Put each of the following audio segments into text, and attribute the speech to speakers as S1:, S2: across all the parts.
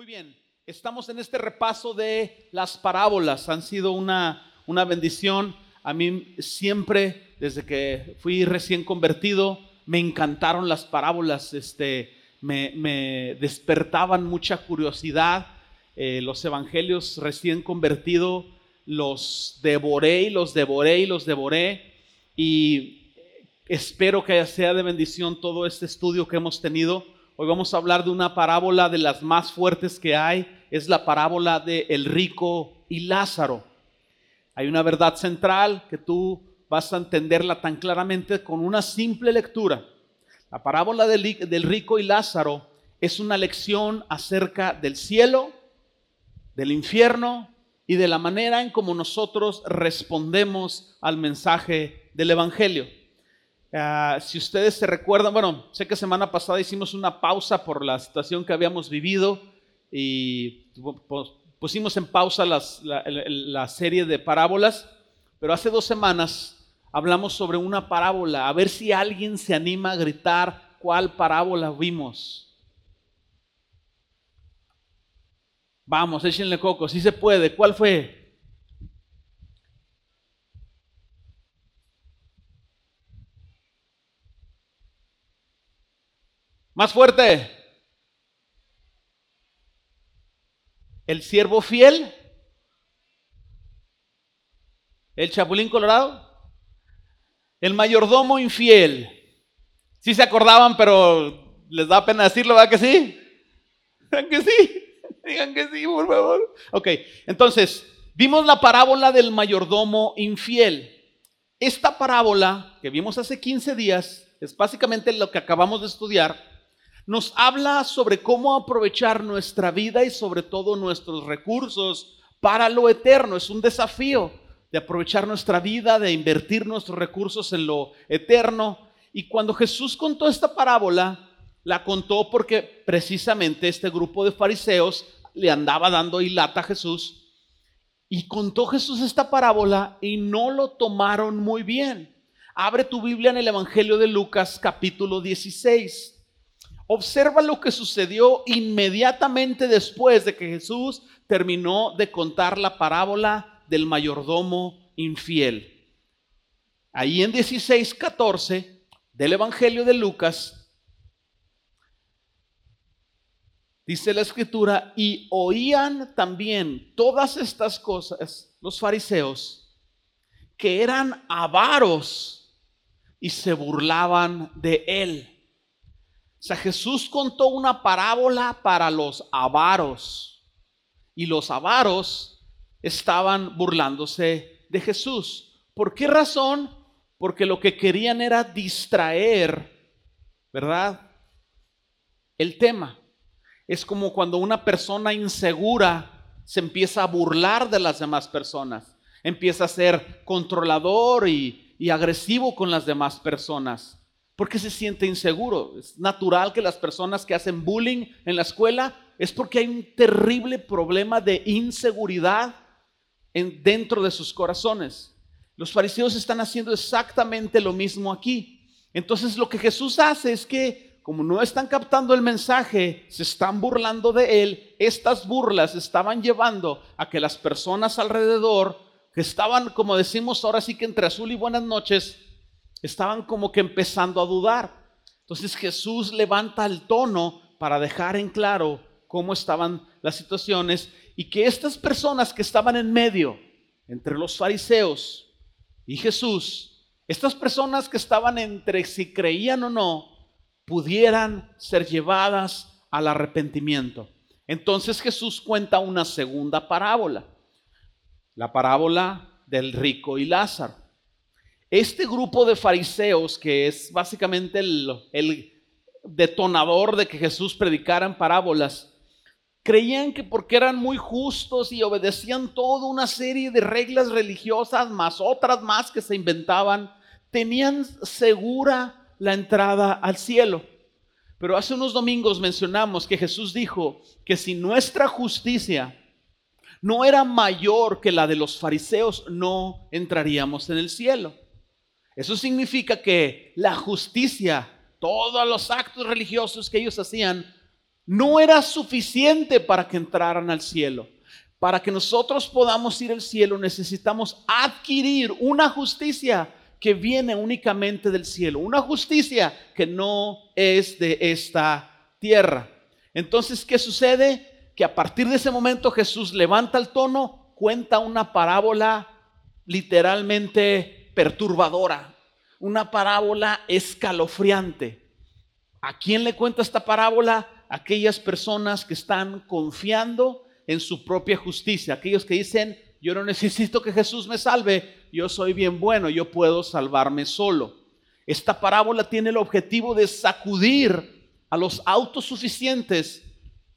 S1: Muy bien, estamos en este repaso de las parábolas. Han sido una, una bendición. A mí siempre, desde que fui recién convertido, me encantaron las parábolas. Este, me, despertaban mucha curiosidad. Eh, los evangelios recién convertido los devoré y los devoré y los devoré. Y espero que sea de bendición todo este estudio que hemos tenido Hoy vamos a hablar de una parábola de las más fuertes que hay. Es la parábola de el rico y Lázaro. Hay una verdad central que tú vas a entenderla tan claramente con una simple lectura. La parábola del, rico y Lázaro es una lección acerca del cielo, del infierno y de la manera en cómo nosotros respondemos al mensaje del Evangelio. Ah, si ustedes se recuerdan, bueno, sé que semana pasada hicimos una pausa por la situación que habíamos vivido y pusimos en pausa la, serie de parábolas, pero hace dos semanas hablamos sobre una parábola, a ver si alguien se anima a gritar cuál parábola vimos. Vamos, échenle coco, si se puede, ¿cuál fue? Más fuerte. El siervo fiel. El chapulín colorado. El mayordomo infiel. Sí se acordaban, pero les da pena decirlo, ¿verdad que sí? Digan que sí. Digan que sí, por favor. Ok, entonces, vimos la parábola del mayordomo infiel. Esta parábola que vimos hace 15 días es básicamente lo que acabamos de estudiar nos habla sobre cómo aprovechar nuestra vida y sobre todo nuestros recursos para lo eterno. Es un desafío de aprovechar nuestra vida, de invertir nuestros recursos en lo eterno. Y cuando Jesús contó esta parábola, la contó porque precisamente este grupo de fariseos le andaba dando hilata a Jesús. Y contó Jesús esta parábola y no lo tomaron muy bien. Abre tu Biblia en el Evangelio de Lucas capítulo 16. Observa lo que sucedió inmediatamente después de que Jesús terminó de contar la parábola del mayordomo infiel. Ahí en 16:14 del Evangelio de Lucas dice la escritura, y oían también todas estas cosas los fariseos que eran avaros y se burlaban de él. O sea, Jesús contó una parábola para los avaros. Y los avaros estaban burlándose de Jesús. ¿Por qué razón? Porque lo que querían era distraer, ¿verdad? El tema. Es como cuando una persona insegura se empieza a burlar de las demás personas. Empieza a ser controlador y, y agresivo con las demás personas porque se siente inseguro. Es natural que las personas que hacen bullying en la escuela es porque hay un terrible problema de inseguridad en, dentro de sus corazones. Los fariseos están haciendo exactamente lo mismo aquí. Entonces lo que Jesús hace es que como no están captando el mensaje, se están burlando de él, estas burlas estaban llevando a que las personas alrededor, que estaban, como decimos ahora sí que entre azul y buenas noches, estaban como que empezando a dudar. Entonces Jesús levanta el tono para dejar en claro cómo estaban las situaciones y que estas personas que estaban en medio, entre los fariseos y Jesús, estas personas que estaban entre si creían o no, pudieran ser llevadas al arrepentimiento. Entonces Jesús cuenta una segunda parábola, la parábola del rico y Lázaro. Este grupo de fariseos, que es básicamente el, detonador de que Jesús predicara en parábolas, creían que porque eran muy justos y obedecían toda una serie de reglas religiosas, más otras más que se inventaban, tenían segura la entrada al cielo. Pero hace unos domingos mencionamos que Jesús dijo que si nuestra justicia no era mayor que la de los fariseos, no entraríamos en el cielo. Eso significa que la justicia, todos los actos religiosos que ellos hacían, no era suficiente para que entraran al cielo. Para que nosotros podamos ir al cielo necesitamos adquirir una justicia que viene únicamente del cielo, una justicia que no es de esta tierra. Entonces, ¿qué sucede? Que a partir de ese momento Jesús levanta el tono, cuenta una parábola literalmente perturbadora, una parábola escalofriante. ¿A quién le cuenta esta parábola? Aquellas personas que están confiando en su propia justicia, aquellos que dicen, yo no necesito que Jesús me salve, yo soy bien bueno, yo puedo salvarme solo. Esta parábola tiene el objetivo de sacudir a los autosuficientes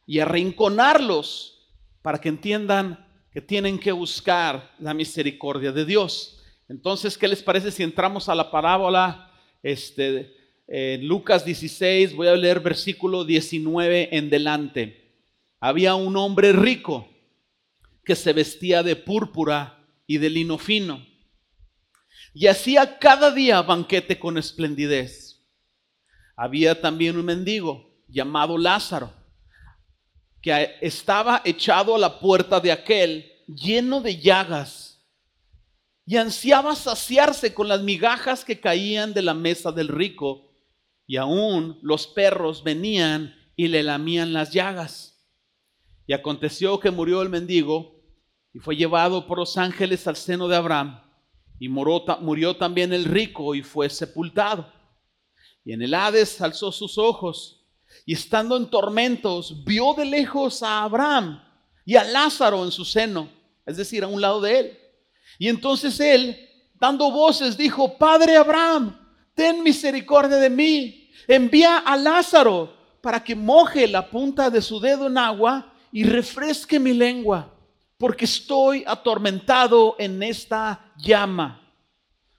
S1: y arrinconarlos para que entiendan que tienen que buscar la misericordia de Dios. Entonces, ¿qué les parece si entramos a la parábola? Este, en Lucas 16, voy a leer versículo 19 en delante. Había un hombre rico que se vestía de púrpura y de lino fino, y hacía cada día banquete con esplendidez. Había también un mendigo llamado Lázaro, que estaba echado a la puerta de aquel, lleno de llagas, y ansiaba saciarse con las migajas que caían de la mesa del rico, y aún los perros venían y le lamían las llagas. Y aconteció que murió el mendigo y fue llevado por los ángeles al seno de Abraham. Y murió, también el rico y fue sepultado. Y en el Hades alzó sus ojos y estando en tormentos vio de lejos a Abraham y a Lázaro en su seno, es decir, a un lado de él. Y entonces él, dando voces, dijo, Padre Abraham, ten misericordia de mí, envía a Lázaro para que moje la punta de su dedo en agua y refresque mi lengua, porque estoy atormentado en esta llama.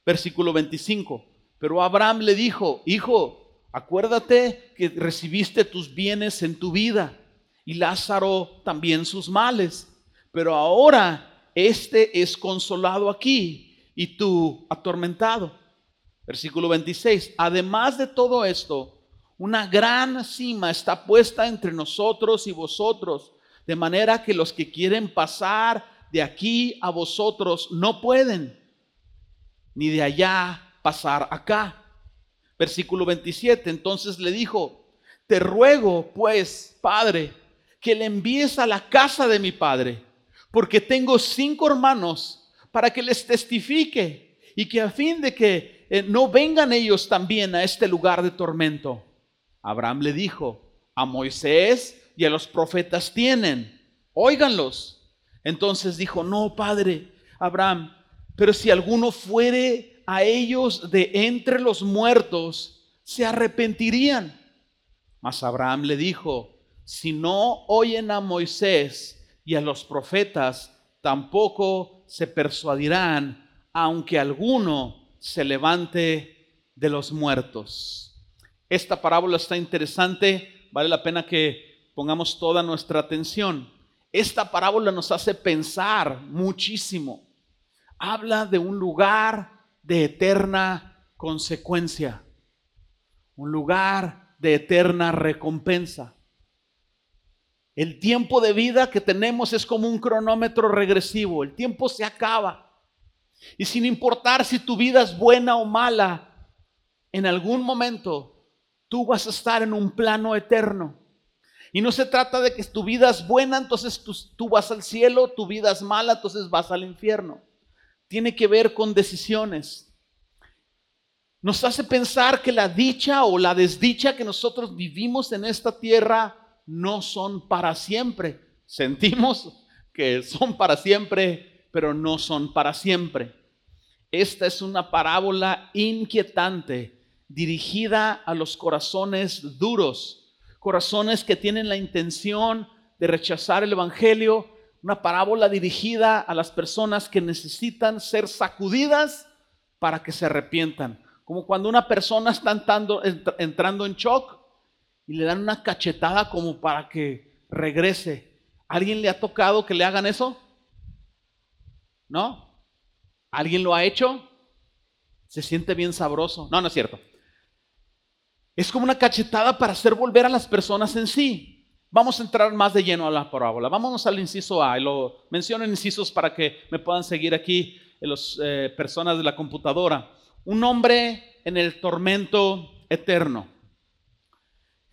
S1: Versículo 25. Pero Abraham le dijo, hijo, acuérdate que recibiste tus bienes en tu vida y Lázaro también sus males, pero ahora este es consolado aquí y tú atormentado. Versículo 26. Además de todo esto, una gran cima está puesta entre nosotros y vosotros de manera que los que quieren pasar de aquí a vosotros no pueden, ni de allá pasar acá. Versículo 27, entonces le dijo, te ruego pues, Padre, que le envíes a la casa de mi Padre, porque tengo cinco hermanos para que les testifique y que a fin de que eh, no vengan ellos también a este lugar de tormento. Abraham le dijo, a Moisés y a los profetas tienen. Óiganlos. Entonces dijo, no, padre, Abraham, pero si alguno fuere a ellos de entre los muertos, se arrepentirían. Mas Abraham le dijo, si no oyen a Moisés y a los profetas, tampoco se persuadirán, aunque alguno se levante de los muertos. Esta parábola está interesante, vale la pena que pongamos toda nuestra atención. Esta parábola nos hace pensar muchísimo. Habla de un lugar de eterna consecuencia, un lugar de eterna recompensa. El tiempo de vida que tenemos es como un cronómetro regresivo, el tiempo se acaba. Y sin importar si tu vida es buena o mala, en algún momento tú vas a estar en un plano eterno. Y no se trata de que tu vida es buena, entonces tú, vas al cielo, tu vida es mala, entonces vas al infierno. Tiene que ver con decisiones. Nos hace pensar que la dicha o la desdicha que nosotros vivimos en esta tierra no son para siempre. Sentimos que son para siempre, pero no son para siempre. Esta es una parábola inquietante dirigida a los corazones duros corazones que tienen la intención de rechazar el Evangelio, una parábola dirigida a las personas que necesitan ser sacudidas para que se arrepientan. Como cuando una persona está entrando, en shock y le dan una cachetada como para que regrese. ¿Alguien le ha tocado que le hagan eso? ¿No? ¿Alguien lo ha hecho? Se siente bien sabroso. No, no es cierto. Es como una cachetada para hacer volver a las personas en sí. Vamos a entrar más de lleno a la parábola. Vámonos al inciso A. Lo menciono en incisos para que me puedan seguir aquí las eh, personas de la computadora. Un hombre en el tormento eterno.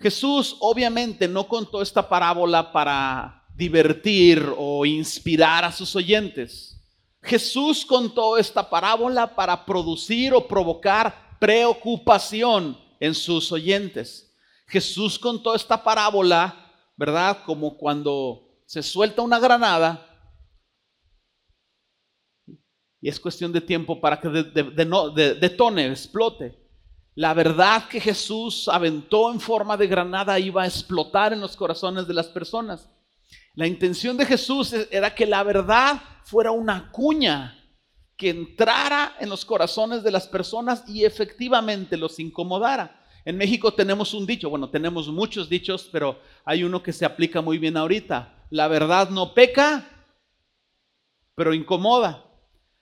S1: Jesús obviamente no contó esta parábola para divertir o inspirar a sus oyentes. Jesús contó esta parábola para producir o provocar preocupación en sus oyentes. Jesús contó esta parábola ¿verdad? Como cuando se suelta una granada y es cuestión de tiempo para que detone, explote. La verdad que Jesús aventó en forma de granada iba a explotar en los corazones de las personas. La intención de Jesús era que la verdad fuera una cuña que entrara en los corazones de las personas y efectivamente los incomodara. En México tenemos un dicho, bueno, tenemos muchos dichos, pero hay uno que se aplica muy bien ahorita. La verdad no peca, pero incomoda.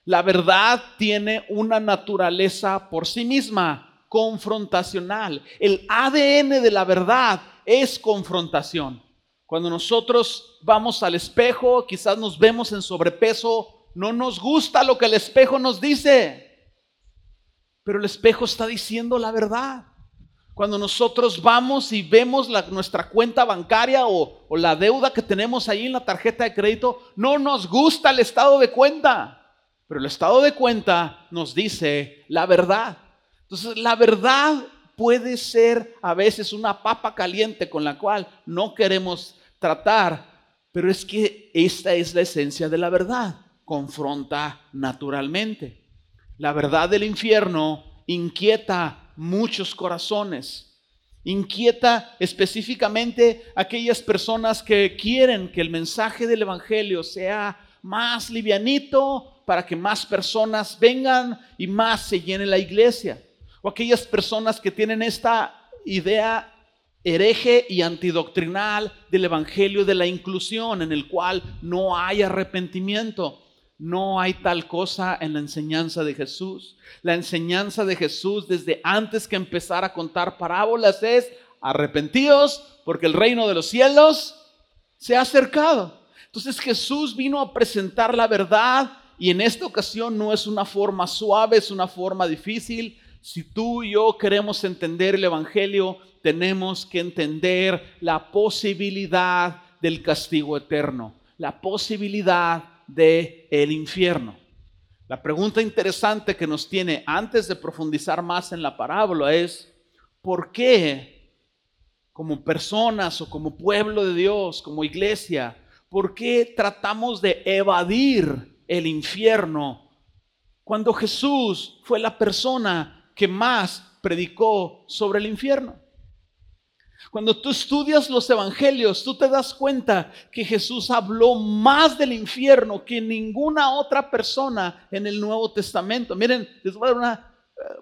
S1: La verdad tiene una naturaleza por sí misma, confrontacional. El ADN de la verdad es confrontación. Cuando nosotros vamos al espejo, quizás nos vemos en sobrepeso, no nos gusta lo que el espejo nos dice, pero el espejo está diciendo la verdad. Cuando nosotros vamos y vemos nuestra cuenta bancaria o, o la deuda que tenemos ahí en la tarjeta de crédito, no nos gusta el estado de cuenta. Pero el estado de cuenta nos dice la verdad. Entonces, la verdad puede ser a veces una papa caliente con la cual no queremos tratar, pero es que esta es la esencia de la verdad. Confronta naturalmente. La verdad del infierno inquieta muchos corazones. Inquieta específicamente aquellas personas que quieren que el mensaje del Evangelio sea más livianito para que más personas vengan y más se llene la iglesia. O aquellas personas que tienen esta idea hereje y antidoctrinal del Evangelio de la inclusión en el cual no hay arrepentimiento. No hay tal cosa en la enseñanza de Jesús. La enseñanza de Jesús desde antes que empezar a contar parábolas es arrepentidos porque el reino de los cielos se ha acercado. Entonces Jesús vino a presentar la verdad y en esta ocasión no es una forma suave, es una forma difícil. Si tú y yo queremos entender el Evangelio, tenemos que entender la posibilidad del castigo eterno, la posibilidad del el infierno. La pregunta interesante que nos tiene antes de profundizar más en la parábola es, ¿por qué como personas o como pueblo de Dios, como iglesia, por qué tratamos de evadir el infierno cuando Jesús fue la persona que más predicó sobre el infierno? Cuando tú estudias los evangelios, tú te das cuenta que Jesús habló más del infierno que ninguna otra persona en el Nuevo Testamento. Miren, les voy a dar eh,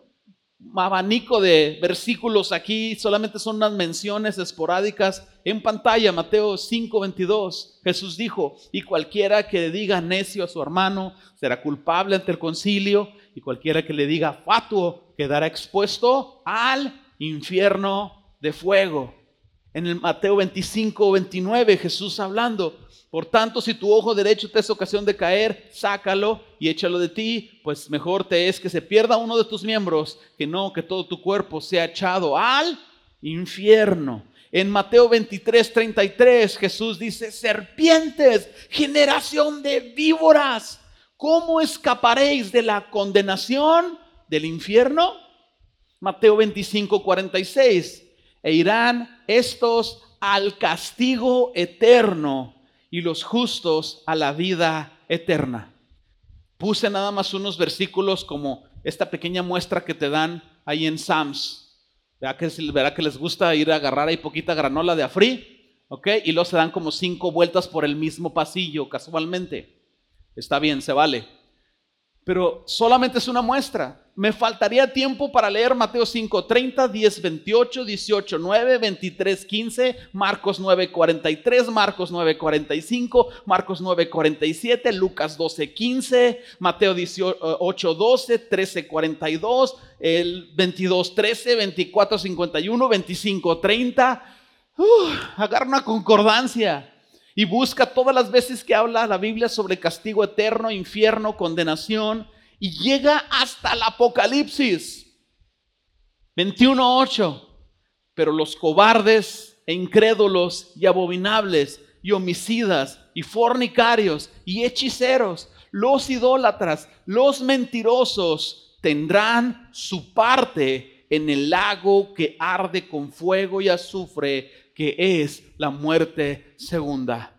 S1: un abanico de versículos aquí, solamente son unas menciones esporádicas. En pantalla, Mateo 5:22, Jesús dijo, y cualquiera que le diga necio a su hermano será culpable ante el concilio, y cualquiera que le diga fatuo quedará expuesto al infierno de fuego en el Mateo 25, 29, Jesús hablando. Por tanto, si tu ojo derecho te es ocasión de caer, sácalo y échalo de ti, pues mejor te es que se pierda uno de tus miembros, que no que todo tu cuerpo sea echado al infierno. En Mateo 23, 33, Jesús dice, serpientes, generación de víboras, ¿cómo escaparéis de la condenación del infierno? Mateo 25, 46, e irán estos al castigo eterno y los justos a la vida eterna. Puse nada más unos versículos como esta pequeña muestra que te dan ahí en Sams. Verá que, verá que les gusta ir a agarrar ahí poquita granola de afrí, ¿ok? Y luego se dan como cinco vueltas por el mismo pasillo casualmente. Está bien, se vale. Pero solamente es una muestra. Me faltaría tiempo para leer Mateo 5, 30, 10, 28, 18, 9, 23, 15, Marcos 9, 43, Marcos 9, 45, Marcos 9, 47, Lucas 12, 15, Mateo 18, 12, 13, 42, el 22, 13, 24, 51, 25, 30. Uh, agarra una concordancia y busca todas las veces que habla la Biblia sobre castigo eterno, infierno, condenación, y llega hasta el Apocalipsis 21.8. Pero los cobardes e incrédulos y abominables y homicidas y fornicarios y hechiceros, los idólatras, los mentirosos, tendrán su parte en el lago que arde con fuego y azufre, que es la muerte segunda.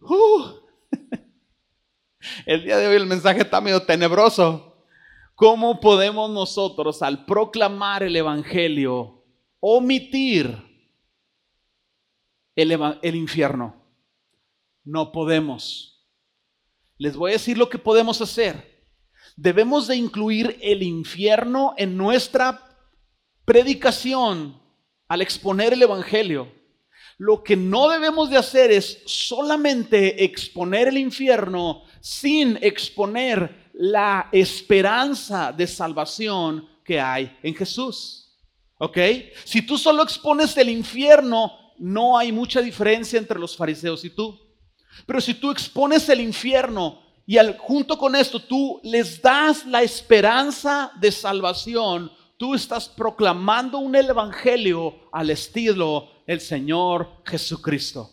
S1: Uh. El día de hoy el mensaje está medio tenebroso. ¿Cómo podemos nosotros al proclamar el Evangelio omitir el, infierno? No podemos. Les voy a decir lo que podemos hacer. Debemos de incluir el infierno en nuestra predicación al exponer el Evangelio. Lo que no debemos de hacer es solamente exponer el infierno sin exponer la esperanza de salvación que hay en Jesús. ¿Ok? Si tú solo expones el infierno, no hay mucha diferencia entre los fariseos y tú. Pero si tú expones el infierno y al, junto con esto tú les das la esperanza de salvación, tú estás proclamando un evangelio al estilo el Señor Jesucristo.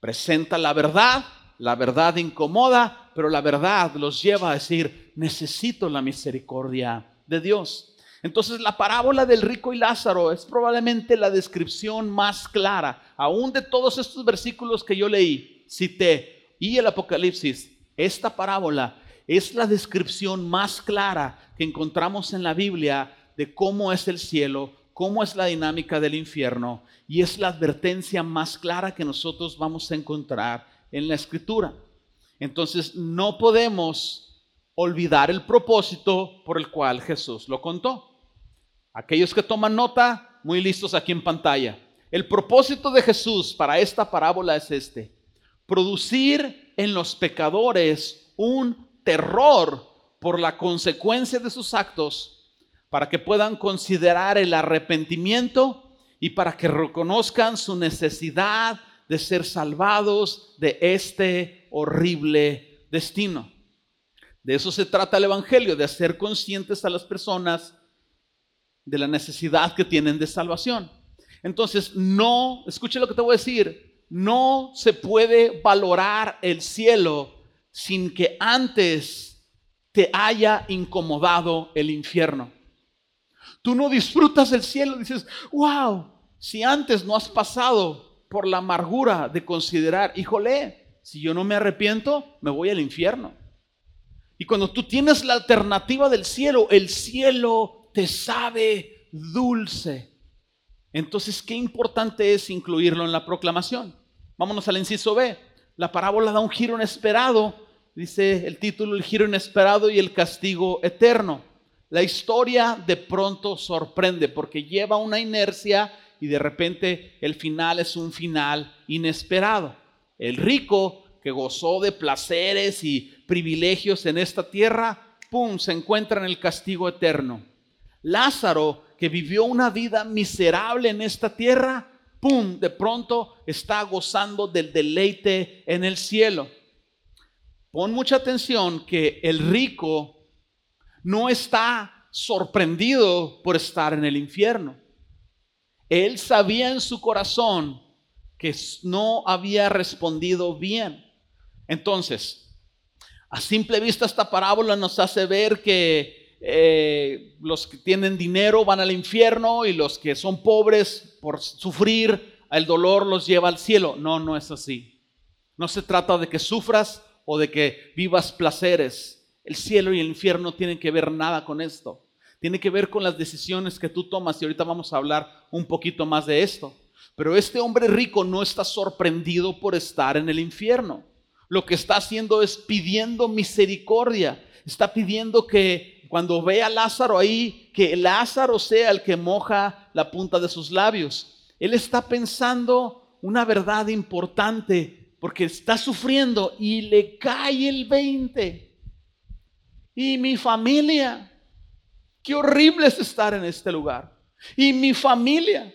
S1: Presenta la verdad, la verdad incomoda, pero la verdad los lleva a decir, necesito la misericordia de Dios. Entonces la parábola del rico y Lázaro es probablemente la descripción más clara, aún de todos estos versículos que yo leí, cité, y el Apocalipsis, esta parábola es la descripción más clara que encontramos en la Biblia de cómo es el cielo, cómo es la dinámica del infierno y es la advertencia más clara que nosotros vamos a encontrar en la escritura. Entonces no podemos olvidar el propósito por el cual Jesús lo contó. Aquellos que toman nota, muy listos aquí en pantalla. El propósito de Jesús para esta parábola es este, producir en los pecadores un terror por la consecuencia de sus actos para que puedan considerar el arrepentimiento y para que reconozcan su necesidad de ser salvados de este horrible destino. De eso se trata el Evangelio, de hacer conscientes a las personas de la necesidad que tienen de salvación. Entonces, no, escuche lo que te voy a decir, no se puede valorar el cielo sin que antes te haya incomodado el infierno. Tú no disfrutas el cielo, dices, wow, si antes no has pasado por la amargura de considerar, híjole, si yo no me arrepiento, me voy al infierno. Y cuando tú tienes la alternativa del cielo, el cielo te sabe dulce. Entonces, qué importante es incluirlo en la proclamación. Vámonos al inciso B. La parábola da un giro inesperado, dice el título, el giro inesperado y el castigo eterno la historia de pronto sorprende porque lleva una inercia y de repente el final es un final inesperado. El rico que gozó de placeres y privilegios en esta tierra, ¡pum!, se encuentra en el castigo eterno. Lázaro, que vivió una vida miserable en esta tierra, ¡pum!, de pronto está gozando del deleite en el cielo. Pon mucha atención que el rico no está sorprendido por estar en el infierno. Él sabía en su corazón que no había respondido bien. Entonces, a simple vista esta parábola nos hace ver que eh, los que tienen dinero van al infierno y los que son pobres por sufrir el dolor los lleva al cielo. No, no es así. No se trata de que sufras o de que vivas placeres. El cielo y el infierno no tienen que ver nada con esto. Tiene que ver con las decisiones que tú tomas y ahorita vamos a hablar un poquito más de esto. Pero este hombre rico no está sorprendido por estar en el infierno. Lo que está haciendo es pidiendo misericordia. Está pidiendo que cuando ve a Lázaro ahí, que Lázaro sea el que moja la punta de sus labios. Él está pensando una verdad importante porque está sufriendo y le cae el 20. Y mi familia. Qué horrible es estar en este lugar. Y mi familia.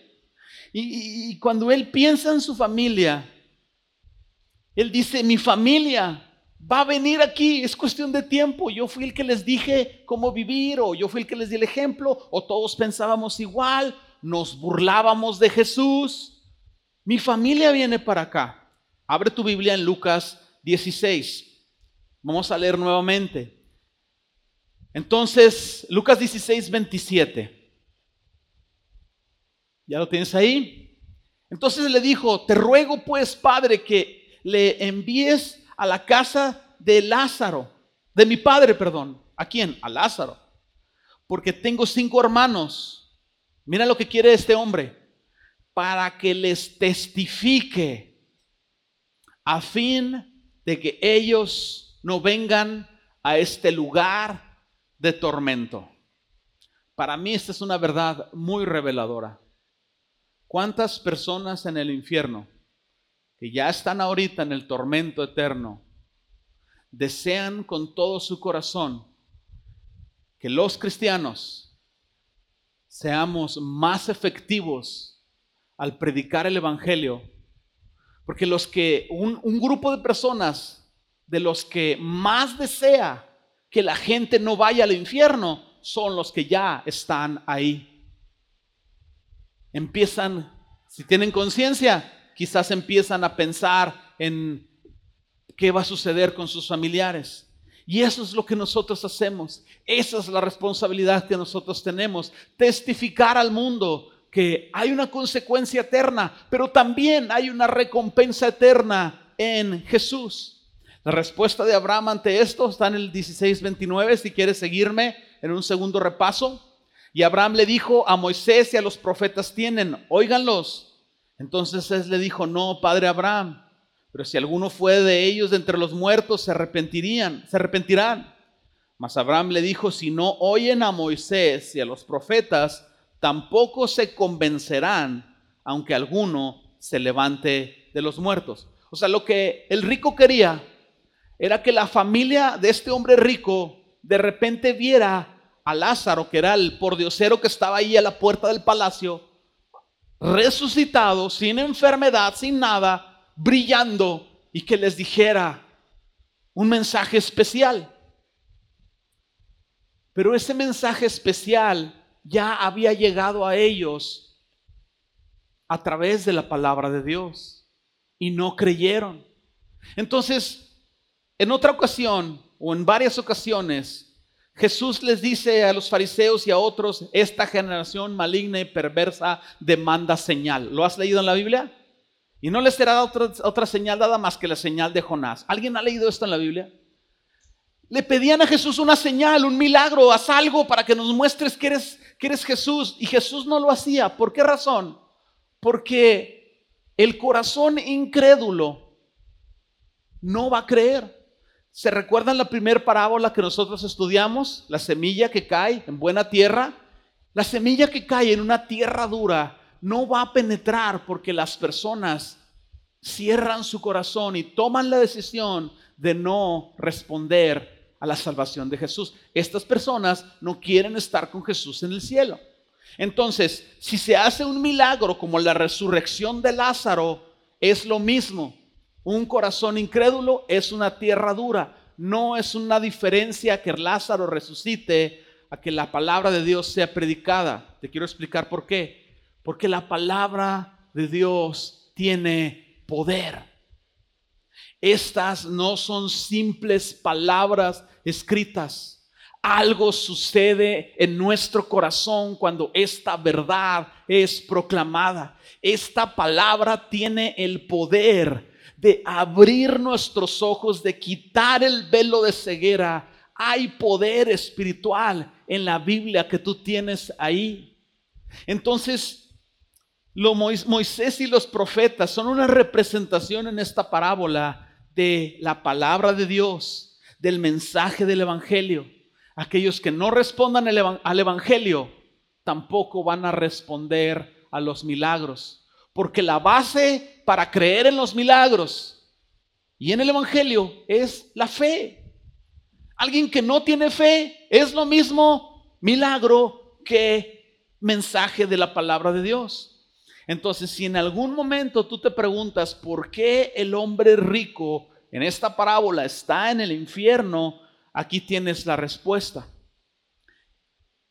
S1: Y, y cuando él piensa en su familia, él dice, mi familia va a venir aquí, es cuestión de tiempo. Yo fui el que les dije cómo vivir, o yo fui el que les di el ejemplo, o todos pensábamos igual, nos burlábamos de Jesús. Mi familia viene para acá. Abre tu Biblia en Lucas 16. Vamos a leer nuevamente. Entonces, Lucas 16, 27. ¿Ya lo tienes ahí? Entonces le dijo, te ruego pues, Padre, que le envíes a la casa de Lázaro, de mi padre, perdón. ¿A quién? A Lázaro. Porque tengo cinco hermanos. Mira lo que quiere este hombre. Para que les testifique a fin de que ellos no vengan a este lugar de tormento. Para mí esta es una verdad muy reveladora. ¿Cuántas personas en el infierno que ya están ahorita en el tormento eterno, desean con todo su corazón que los cristianos seamos más efectivos al predicar el Evangelio, porque los que, un, un grupo de personas de los que más desea que la gente no vaya al infierno son los que ya están ahí. Empiezan, si tienen conciencia, quizás empiezan a pensar en qué va a suceder con sus familiares. Y eso es lo que nosotros hacemos. Esa es la responsabilidad que nosotros tenemos. Testificar al mundo que hay una consecuencia eterna, pero también hay una recompensa eterna en Jesús. La respuesta de Abraham ante esto está en el 16:29, si quieres seguirme en un segundo repaso. Y Abraham le dijo a Moisés y a los profetas tienen, óiganlos, entonces él le dijo, no, padre Abraham, pero si alguno fue de ellos de entre los muertos, se arrepentirían, se arrepentirán. Mas Abraham le dijo, si no oyen a Moisés y a los profetas, tampoco se convencerán, aunque alguno se levante de los muertos. O sea, lo que el rico quería era que la familia de este hombre rico de repente viera a Lázaro, que era el pordiosero que estaba ahí a la puerta del palacio, resucitado, sin enfermedad, sin nada, brillando y que les dijera un mensaje especial. Pero ese mensaje especial ya había llegado a ellos a través de la palabra de Dios y no creyeron. Entonces, en otra ocasión o en varias ocasiones, Jesús les dice a los fariseos y a otros, esta generación maligna y perversa demanda señal. ¿Lo has leído en la Biblia? Y no les será otra, otra señal dada más que la señal de Jonás. ¿Alguien ha leído esto en la Biblia? Le pedían a Jesús una señal, un milagro, haz algo para que nos muestres que eres, que eres Jesús. Y Jesús no lo hacía. ¿Por qué razón? Porque el corazón incrédulo no va a creer. ¿Se recuerdan la primera parábola que nosotros estudiamos? La semilla que cae en buena tierra. La semilla que cae en una tierra dura no va a penetrar porque las personas cierran su corazón y toman la decisión de no responder a la salvación de Jesús. Estas personas no quieren estar con Jesús en el cielo. Entonces, si se hace un milagro como la resurrección de Lázaro, es lo mismo. Un corazón incrédulo es una tierra dura. No es una diferencia que Lázaro resucite a que la palabra de Dios sea predicada. Te quiero explicar por qué. Porque la palabra de Dios tiene poder. Estas no son simples palabras escritas. Algo sucede en nuestro corazón cuando esta verdad es proclamada. Esta palabra tiene el poder de abrir nuestros ojos, de quitar el velo de ceguera. Hay poder espiritual en la Biblia que tú tienes ahí. Entonces, lo Moisés y los profetas son una representación en esta parábola de la palabra de Dios, del mensaje del Evangelio. Aquellos que no respondan al Evangelio tampoco van a responder a los milagros. Porque la base para creer en los milagros y en el Evangelio es la fe. Alguien que no tiene fe es lo mismo milagro que mensaje de la palabra de Dios. Entonces, si en algún momento tú te preguntas por qué el hombre rico en esta parábola está en el infierno, aquí tienes la respuesta.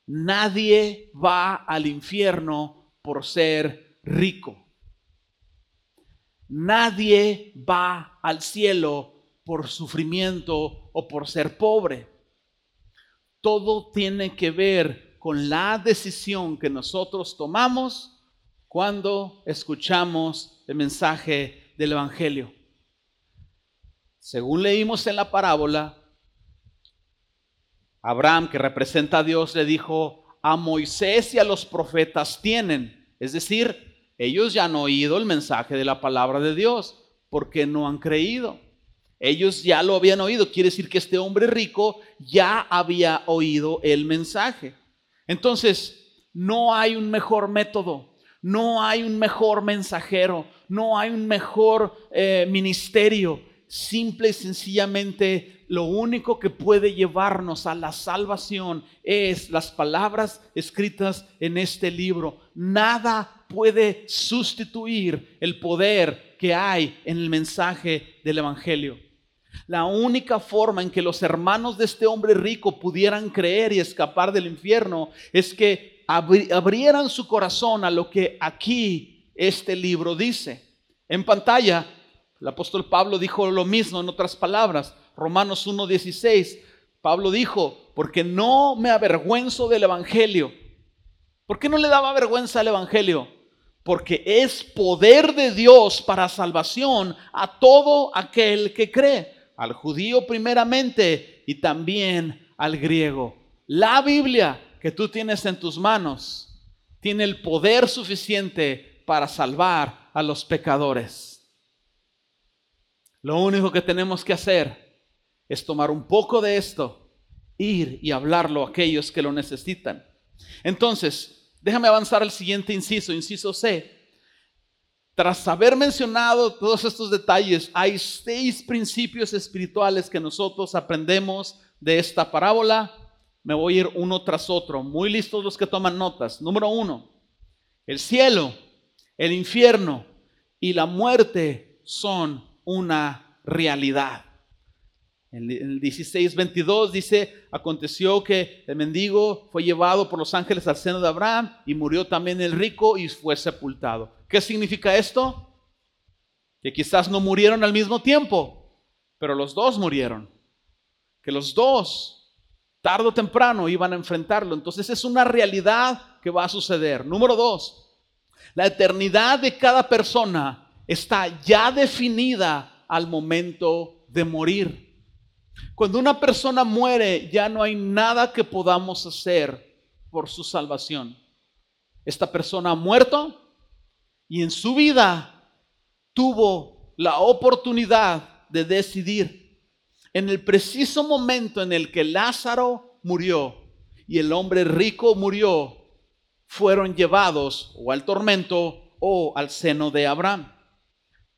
S1: Nadie va al infierno por ser rico. Nadie va al cielo por sufrimiento o por ser pobre. Todo tiene que ver con la decisión que nosotros tomamos cuando escuchamos el mensaje del Evangelio. Según leímos en la parábola, Abraham, que representa a Dios, le dijo, a Moisés y a los profetas tienen. Es decir, ellos ya han oído el mensaje de la palabra de Dios porque no han creído. Ellos ya lo habían oído. Quiere decir que este hombre rico ya había oído el mensaje. Entonces, no hay un mejor método, no hay un mejor mensajero, no hay un mejor eh, ministerio. Simple y sencillamente lo único que puede llevarnos a la salvación es las palabras escritas en este libro. Nada puede sustituir el poder que hay en el mensaje del Evangelio. La única forma en que los hermanos de este hombre rico pudieran creer y escapar del infierno es que abrieran su corazón a lo que aquí este libro dice. En pantalla, el apóstol Pablo dijo lo mismo en otras palabras. Romanos 1.16, Pablo dijo, porque no me avergüenzo del Evangelio. ¿Por qué no le daba vergüenza al Evangelio? Porque es poder de Dios para salvación a todo aquel que cree, al judío primeramente y también al griego. La Biblia que tú tienes en tus manos tiene el poder suficiente para salvar a los pecadores. Lo único que tenemos que hacer es tomar un poco de esto, ir y hablarlo a aquellos que lo necesitan. Entonces, Déjame avanzar al siguiente inciso, inciso C. Tras haber mencionado todos estos detalles, hay seis principios espirituales que nosotros aprendemos de esta parábola. Me voy a ir uno tras otro. Muy listos los que toman notas. Número uno, el cielo, el infierno y la muerte son una realidad. En el 16:22 dice, aconteció que el mendigo fue llevado por los ángeles al seno de Abraham y murió también el rico y fue sepultado. ¿Qué significa esto? Que quizás no murieron al mismo tiempo, pero los dos murieron. Que los dos, tarde o temprano, iban a enfrentarlo. Entonces es una realidad que va a suceder. Número dos, la eternidad de cada persona está ya definida al momento de morir. Cuando una persona muere, ya no hay nada que podamos hacer por su salvación. Esta persona ha muerto y en su vida tuvo la oportunidad de decidir. En el preciso momento en el que Lázaro murió y el hombre rico murió, fueron llevados o al tormento o al seno de Abraham.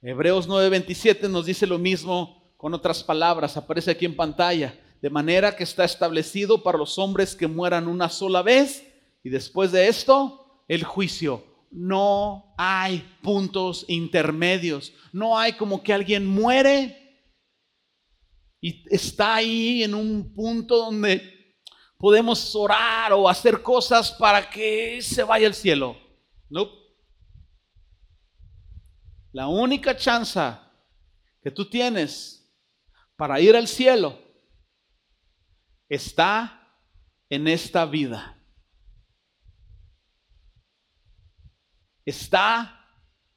S1: Hebreos 9:27 nos dice lo mismo con otras palabras, aparece aquí en pantalla, de manera que está establecido para los hombres que mueran una sola vez y después de esto, el juicio. No hay puntos intermedios, no hay como que alguien muere y está ahí en un punto donde podemos orar o hacer cosas para que se vaya al cielo. No. La única chance que tú tienes para ir al cielo está en esta vida. Está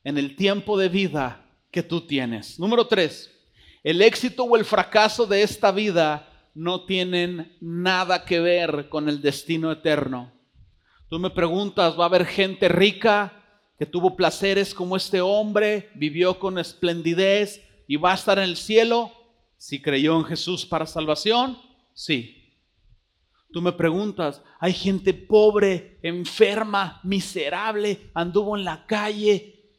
S1: en el tiempo de vida que tú tienes. Número tres, el éxito o el fracaso de esta vida no tienen nada que ver con el destino eterno. Tú me preguntas, ¿va a haber gente rica que tuvo placeres como este hombre, vivió con esplendidez y va a estar en el cielo? Si creyó en Jesús para salvación, sí. Tú me preguntas, hay gente pobre, enferma, miserable, anduvo en la calle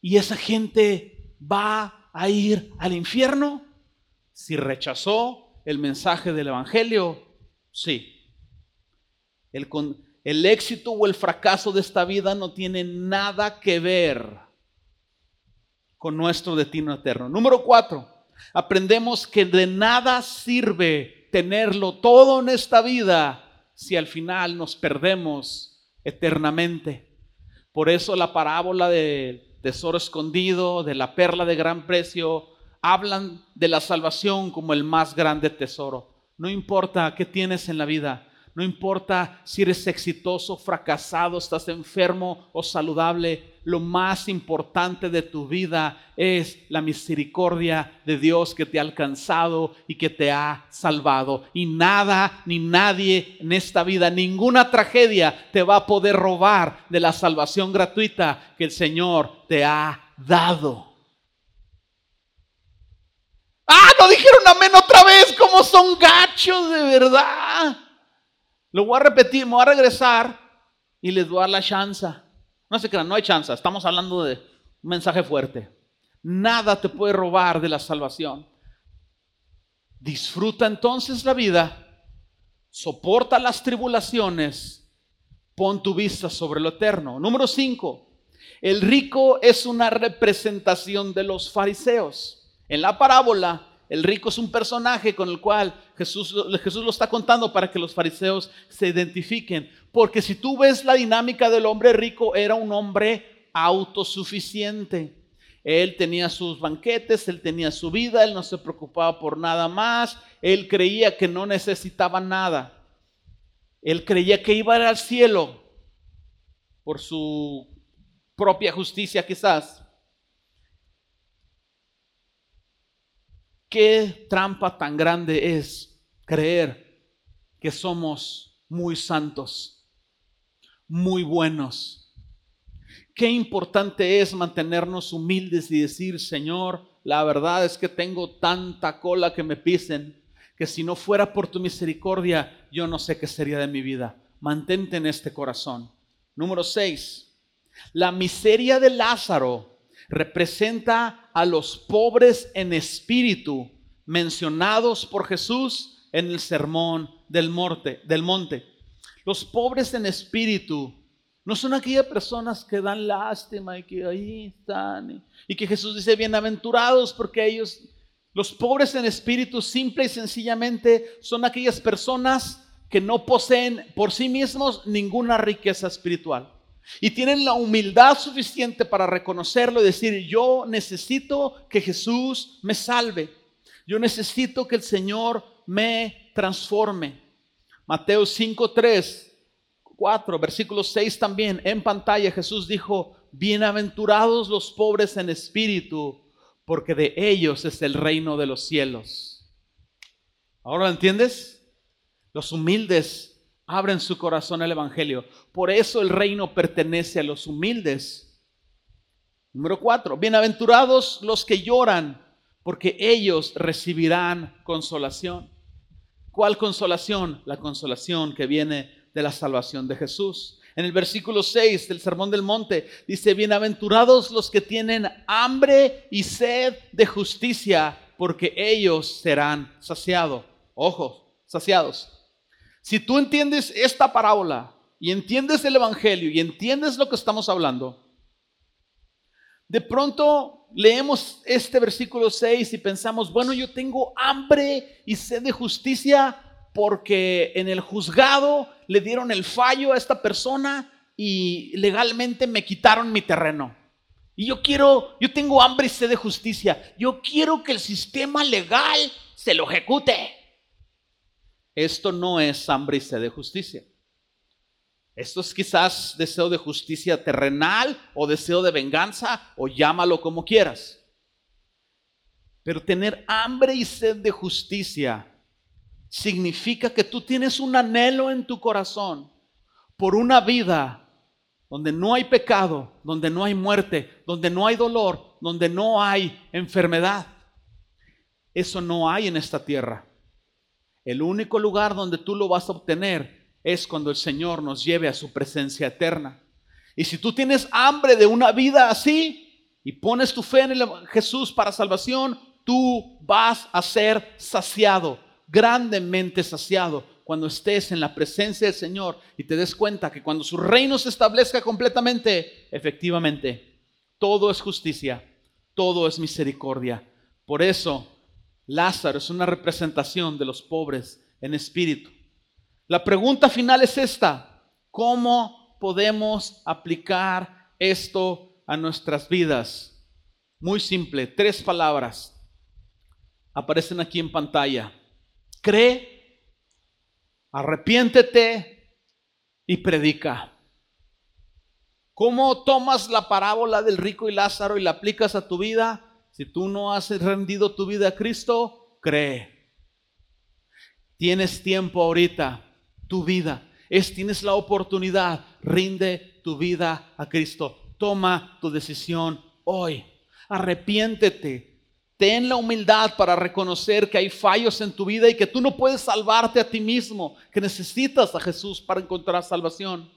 S1: y esa gente va a ir al infierno si rechazó el mensaje del Evangelio, sí. El, el éxito o el fracaso de esta vida no tiene nada que ver con nuestro destino eterno. Número cuatro, aprendemos que de nada sirve tenerlo todo en esta vida si al final nos perdemos eternamente. Por eso la parábola del tesoro escondido, de la perla de gran precio, hablan de la salvación como el más grande tesoro. No importa qué tienes en la vida, no importa si eres exitoso, fracasado, estás enfermo o saludable, lo más importante de tu vida es la misericordia de Dios que te ha alcanzado y que te ha salvado. Y nada ni nadie en esta vida, ninguna tragedia te va a poder robar de la salvación gratuita que el Señor te ha dado. Ah, no dijeron amén otra vez, como son gachos de verdad. Lo voy a repetir, me voy a regresar y les voy a dar la chance. No se crean, no hay chance, estamos hablando de un mensaje fuerte. Nada te puede robar de la salvación. Disfruta entonces la vida, soporta las tribulaciones, pon tu vista sobre lo eterno. Número 5. El rico es una representación de los fariseos. En la parábola, el rico es un personaje con el cual Jesús, Jesús lo está contando para que los fariseos se identifiquen. Porque si tú ves la dinámica del hombre rico, era un hombre autosuficiente. Él tenía sus banquetes, él tenía su vida, él no se preocupaba por nada más, él creía que no necesitaba nada. Él creía que iba al cielo por su propia justicia quizás. Qué trampa tan grande es creer que somos muy santos, muy buenos. Qué importante es mantenernos humildes y decir, Señor, la verdad es que tengo tanta cola que me pisen, que si no fuera por tu misericordia, yo no sé qué sería de mi vida. Mantente en este corazón. Número 6. La miseria de Lázaro representa a los pobres en espíritu mencionados por Jesús en el sermón del monte, del monte. Los pobres en espíritu no son aquellas personas que dan lástima y que ahí están y, que Jesús dice bienaventurados porque ellos los pobres en espíritu simple y sencillamente son aquellas personas que no poseen por sí mismos ninguna riqueza espiritual. Y tienen la humildad suficiente para reconocerlo y decir, yo necesito que Jesús me salve. Yo necesito que el Señor me transforme. Mateo 5, 3, 4, versículo 6 también. En pantalla Jesús dijo, bienaventurados los pobres en espíritu, porque de ellos es el reino de los cielos. ¿Ahora lo entiendes? Los humildes abren su corazón al Evangelio. Por eso el reino pertenece a los humildes. Número cuatro, bienaventurados los que lloran, porque ellos recibirán consolación. ¿Cuál consolación? La consolación que viene de la salvación de Jesús. En el versículo 6 del Sermón del Monte dice, bienaventurados los que tienen hambre y sed de justicia, porque ellos serán saciados. Ojo, saciados. Si tú entiendes esta parábola y entiendes el Evangelio y entiendes lo que estamos hablando, de pronto leemos este versículo 6 y pensamos, bueno, yo tengo hambre y sed de justicia porque en el juzgado le dieron el fallo a esta persona y legalmente me quitaron mi terreno. Y yo quiero, yo tengo hambre y sed de justicia. Yo quiero que el sistema legal se lo ejecute. Esto no es hambre y sed de justicia. Esto es quizás deseo de justicia terrenal o deseo de venganza o llámalo como quieras. Pero tener hambre y sed de justicia significa que tú tienes un anhelo en tu corazón por una vida donde no hay pecado, donde no hay muerte, donde no hay dolor, donde no hay enfermedad. Eso no hay en esta tierra. El único lugar donde tú lo vas a obtener es cuando el Señor nos lleve a su presencia eterna. Y si tú tienes hambre de una vida así y pones tu fe en Jesús para salvación, tú vas a ser saciado, grandemente saciado cuando estés en la presencia del Señor y te des cuenta que cuando su reino se establezca completamente, efectivamente, todo es justicia, todo es misericordia. Por eso, Lázaro es una representación de los pobres en espíritu. La pregunta final es esta, ¿cómo podemos aplicar esto a nuestras vidas? Muy simple, tres palabras aparecen aquí en pantalla. Cree, arrepiéntete y predica. ¿Cómo tomas la parábola del rico y Lázaro y la aplicas a tu vida? Si tú no has rendido tu vida a Cristo, cree. Tienes tiempo ahorita, tu vida. Es, tienes la oportunidad, rinde tu vida a Cristo. Toma tu decisión hoy. Arrepiéntete, Ten la humildad para reconocer que hay fallos en tu vida y que tú no puedes salvarte a ti mismo, que necesitas a Jesús para encontrar salvación.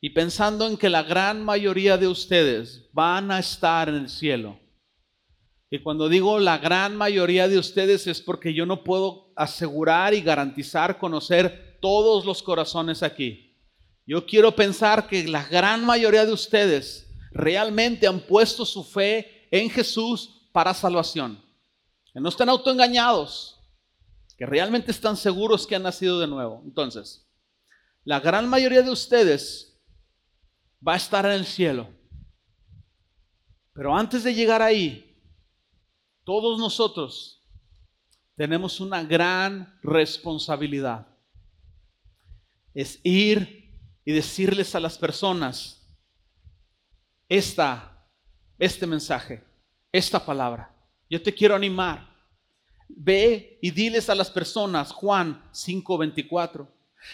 S1: Y pensando en que la gran mayoría de ustedes van a estar en el cielo. Y cuando digo la gran mayoría de ustedes es porque yo no puedo asegurar y garantizar conocer todos los corazones aquí. Yo quiero pensar que la gran mayoría de ustedes realmente han puesto su fe en Jesús para salvación. Que no están autoengañados, que realmente están seguros que han nacido de nuevo. Entonces, la gran mayoría de ustedes va a estar en el cielo. Pero antes de llegar ahí, todos nosotros tenemos una gran responsabilidad. Es ir y decirles a las personas esta este mensaje, esta palabra. Yo te quiero animar. Ve y diles a las personas, Juan 5:24.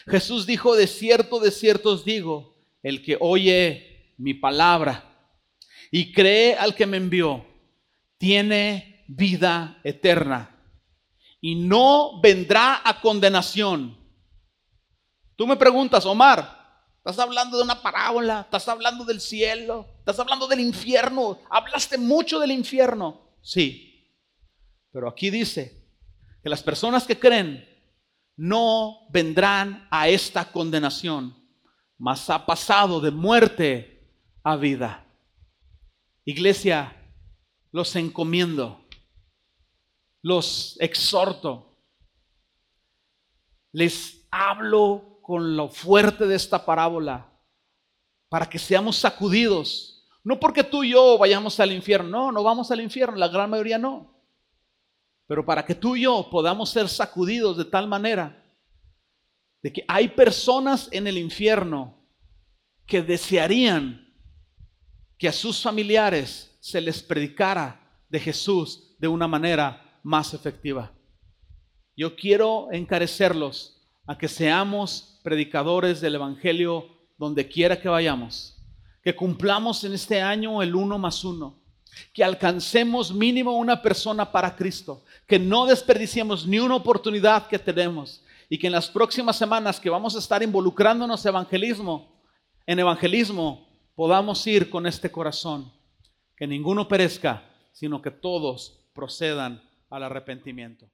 S1: Jesús dijo, de cierto, de cierto os digo, el que oye mi palabra y cree al que me envió, tiene vida eterna y no vendrá a condenación. Tú me preguntas, Omar, Estás hablando de una parábola, estás hablando del cielo, estás hablando del infierno. Hablaste mucho del infierno. Sí. Pero aquí dice que las personas que creen no vendrán a esta condenación, mas ha pasado de muerte a vida. Iglesia, los encomiendo, los exhorto, les hablo con lo fuerte de esta parábola para que seamos sacudidos. No porque tú y yo vayamos al infierno, no, no vamos al infierno, la gran mayoría no. Pero para que tú y yo podamos ser sacudidos de tal manera de que hay personas en el infierno que desearían que a sus familiares se les predicara de Jesús de una manera más efectiva. Yo quiero encarecerlos a que seamos predicadores del Evangelio donde quiera que vayamos, que cumplamos en este año el uno más uno, que alcancemos mínimo una persona para Cristo, que no desperdiciemos ni una oportunidad que tenemos y que en las próximas semanas que vamos a estar involucrándonos evangelismo, en evangelismo, podamos ir con este corazón, que ninguno perezca, sino que todos procedan al arrepentimiento.